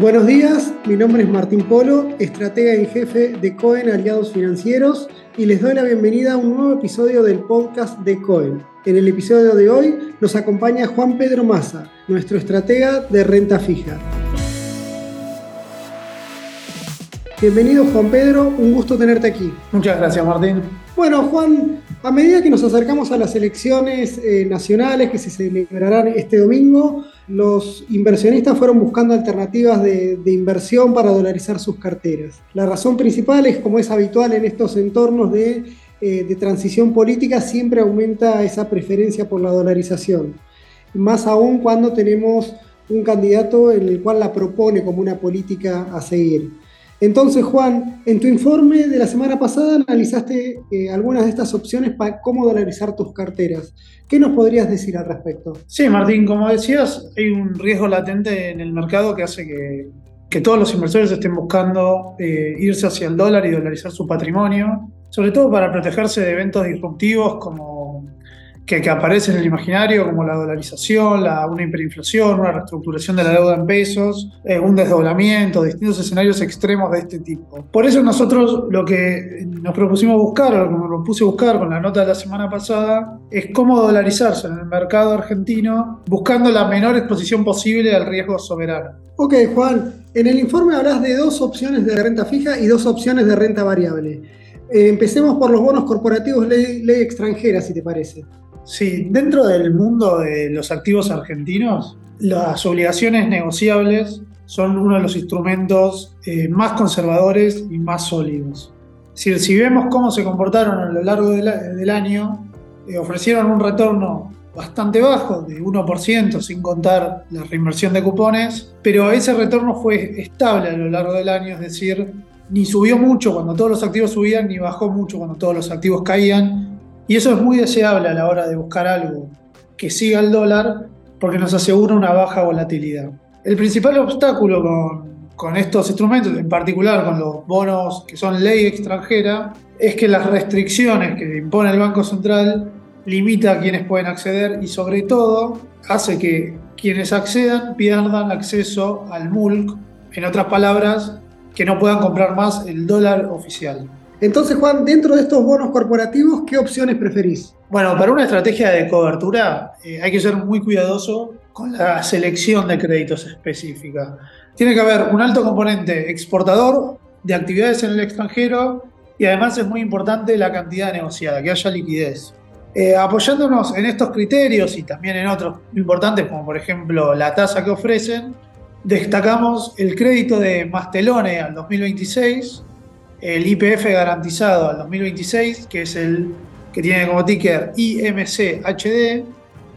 Buenos días, mi nombre es Martín Polo, estratega en jefe de Cohen Aliados Financieros y les doy la bienvenida a un nuevo episodio del podcast de Cohen. En el episodio de hoy nos acompaña Juan Pedro Maza, nuestro estratega de renta fija. Bienvenido Juan Pedro, un gusto tenerte aquí. Muchas gracias Martín. Bueno Juan, a medida que nos acercamos a las elecciones eh, nacionales que se celebrarán este domingo, los inversionistas fueron buscando alternativas de, inversión para dolarizar sus carteras. La razón principal es, como es habitual en estos entornos de, eh, de transición política, siempre aumenta esa preferencia por la dolarización. Más aún cuando tenemos un candidato en el cual la propone como una política a seguir. Entonces, Juan, en tu informe de la semana pasada analizaste eh, algunas de estas opciones para cómo dolarizar tus carteras. ¿Qué nos podrías decir al respecto? Sí, Martín, como decías, hay un riesgo latente en el mercado que hace que, todos los inversores estén buscando eh, irse hacia el dólar y dolarizar su patrimonio, sobre todo para protegerse de eventos disruptivos como que, que, aparece en el imaginario, como la dolarización, la, una hiperinflación, una reestructuración de la deuda en pesos, eh, un desdoblamiento, distintos escenarios extremos de este tipo. Por eso nosotros lo que nos propusimos buscar, o lo que me propuse buscar con la nota de la semana pasada, es cómo dolarizarse en el mercado argentino, buscando la menor exposición posible al riesgo soberano. Ok, Juan, en el informe hablas de dos opciones de renta fija y dos opciones de renta variable. Eh, empecemos por los bonos corporativos ley, ley extranjera, si te parece. Sí, dentro del mundo de los activos argentinos, las obligaciones negociables son uno de los instrumentos eh, más conservadores y más sólidos. Si, si, vemos cómo se comportaron a lo largo del año, eh, ofrecieron un retorno bastante bajo, de 1%, sin contar la reinversión de cupones, pero ese retorno fue estable a lo largo del año, es decir, ni subió mucho cuando todos los activos subían, ni bajó mucho cuando todos los activos caían, y eso es muy deseable a la hora de buscar algo que siga el dólar porque nos asegura una baja volatilidad. El principal obstáculo con, estos instrumentos, en particular con los bonos que son ley extranjera, es que las restricciones que impone el Banco Central limita a quienes pueden acceder y sobre todo hace que quienes accedan pierdan acceso al MULC, en otras palabras, que no puedan comprar más el dólar oficial. Entonces, Juan, dentro de estos bonos corporativos, ¿qué opciones preferís? Bueno, para una estrategia de cobertura eh, hay que ser muy cuidadoso con la selección de créditos específica. Tiene que haber un alto componente exportador de actividades en el extranjero y además es muy importante la cantidad negociada, que haya liquidez. Eh, apoyándonos en estos criterios y también en otros importantes, como por ejemplo la tasa que ofrecen, destacamos el crédito de Mastelone al 2026 el IPF garantizado al 2026, que es el que tiene como ticker IMC HD,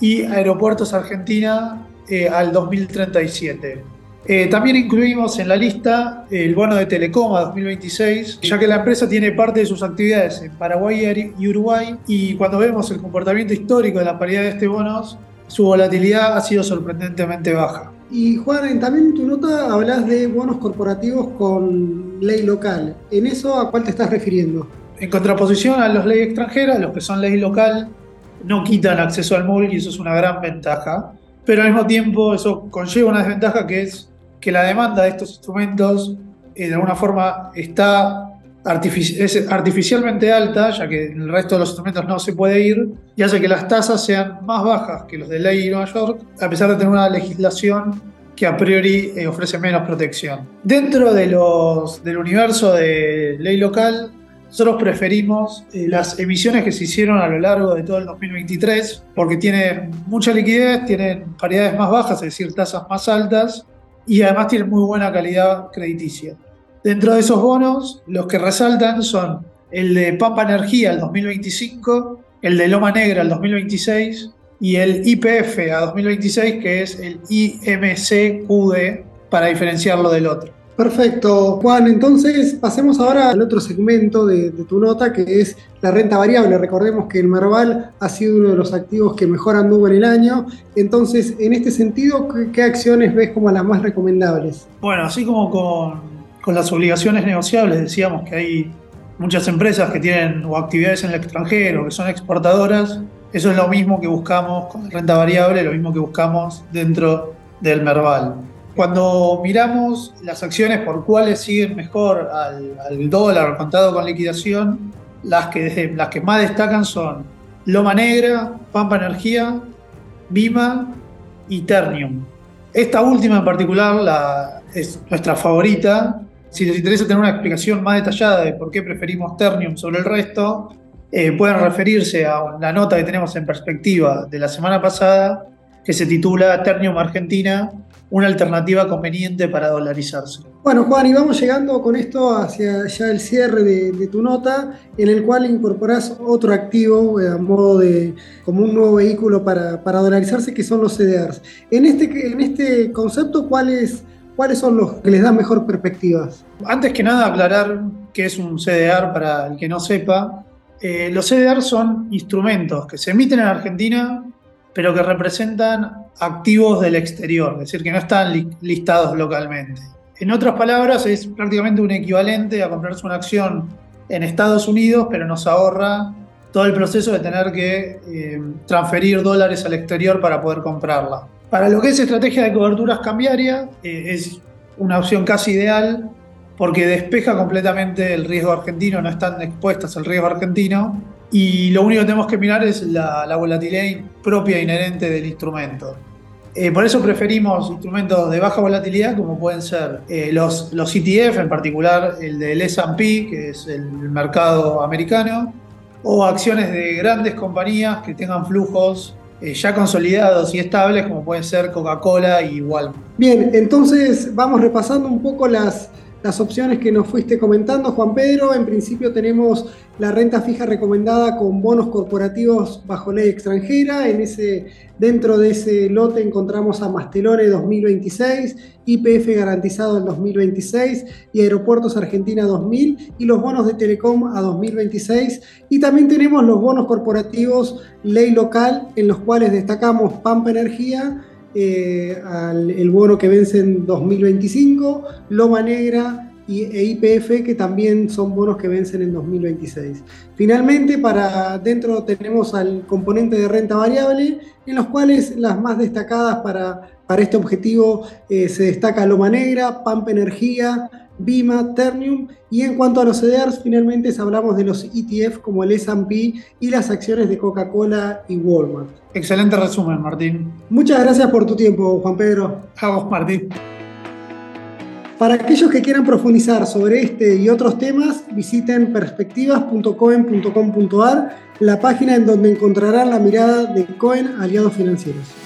y Aeropuertos Argentina eh, al 2037. Eh, también incluimos en la lista el bono de Telecom a 2026, ya que la empresa tiene parte de sus actividades en Paraguay y Uruguay, y cuando vemos el comportamiento histórico de la paridad de este bonos, su volatilidad ha sido sorprendentemente baja. Y Juan, también en tu nota hablas de bonos corporativos con ley local. ¿En eso a cuál te estás refiriendo? En contraposición a las leyes extranjeras, los que son ley local no quitan acceso al móvil y eso es una gran ventaja. Pero al mismo tiempo eso conlleva una desventaja que es que la demanda de estos instrumentos eh, de alguna forma está es artificialmente alta, ya que el resto de los instrumentos no se puede ir, y hace que las tasas sean más bajas que los de ley de Nueva York, a pesar de tener una legislación que a priori eh, ofrece menos protección. Dentro del universo de ley local, nosotros preferimos eh, las emisiones que se hicieron a lo largo de todo el 2023, porque tienen mucha liquidez, tienen paridades más bajas, es decir, tasas más altas, y además tienen muy buena calidad crediticia. Dentro de esos bonos, los que resaltan son el de Pampa Energía al 2025, el de Loma Negra al 2026 y el IPF a 2026, que es el IMCQD, para diferenciarlo del otro. Perfecto, Juan. Entonces pasemos ahora al otro segmento de, tu nota, que es la renta variable. Recordemos que el Merval ha sido uno de los activos que mejor anduvo en el año. Entonces, en este sentido, qué acciones ves como las más recomendables? Bueno, así como con con las obligaciones negociables, decíamos que hay muchas empresas que tienen o actividades en el extranjero, que son exportadoras, eso es lo mismo que buscamos con renta variable, lo mismo que buscamos dentro del Merval. Cuando miramos las acciones por cuáles siguen mejor al, al dólar contado con liquidación, las que, las que más destacan son Loma Negra, Pampa Energía, Vima y Ternium. Esta última en particular la, es nuestra favorita. Si les interesa tener una explicación más detallada de por qué preferimos Ternium sobre el resto, eh, pueden referirse a la nota que tenemos en perspectiva de la semana pasada, que se titula Ternium Argentina, una alternativa conveniente para dolarizarse. Bueno, Juan, y vamos llegando con esto hacia ya el cierre de, tu nota, en el cual incorporás otro activo eh, a modo de como un nuevo vehículo para, para dolarizarse, que son los CDRs. En este, en este concepto, ¿cuáles, ¿cuáles son los que les dan mejor perspectivas? Antes que nada, aclarar qué es un CDR para el que no sepa. Eh, los CDR son instrumentos que se emiten en Argentina pero que representan activos del exterior, es decir, que no están listados localmente. En otras palabras, es prácticamente un equivalente a comprarse una acción en Estados Unidos, pero nos ahorra todo el proceso de tener que eh, transferir dólares al exterior para poder comprarla. Para lo que es estrategia de coberturas cambiaria, eh, es una opción casi ideal porque despeja completamente el riesgo argentino, no están expuestas al riesgo argentino y lo único que tenemos que mirar es la, volatilidad propia inherente del instrumento. Eh, por eso preferimos instrumentos de baja volatilidad como pueden ser eh, los, los ETF, en particular el del SP, que es el mercado americano, o acciones de grandes compañías que tengan flujos eh, ya consolidados y estables como pueden ser Coca-Cola y Walmart. Bien, entonces vamos repasando un poco las, las opciones que nos fuiste comentando, Juan Pedro. En principio tenemos la renta fija recomendada con bonos corporativos bajo ley extranjera. En ese, dentro de ese lote encontramos a Mastelone 2026, IPF garantizado en 2026 y Aeropuertos Argentina 2000 y los bonos de Telecom a 2026. Y también tenemos los bonos corporativos ley local en los cuales destacamos Pampa Energía eh, el bono que vence en 2025, Loma Negra y, e IPF, que también son bonos que vencen en 2026. Finalmente, para dentro tenemos al componente de renta variable, en los cuales las más destacadas para, para este objetivo eh, se destaca Loma Negra, Pampa Energía, Bima, Ternium. Y en cuanto a los CDRs, finalmente hablamos de los ETF como el SP y las acciones de Coca-Cola y Walmart. Excelente resumen, Martín. Muchas gracias por tu tiempo, Juan Pedro. A Martín. Para aquellos que quieran profundizar sobre este y otros temas, visiten perspectivas.coen.com.ar, la página en donde encontrarán la mirada de Cohen Aliados Financieros.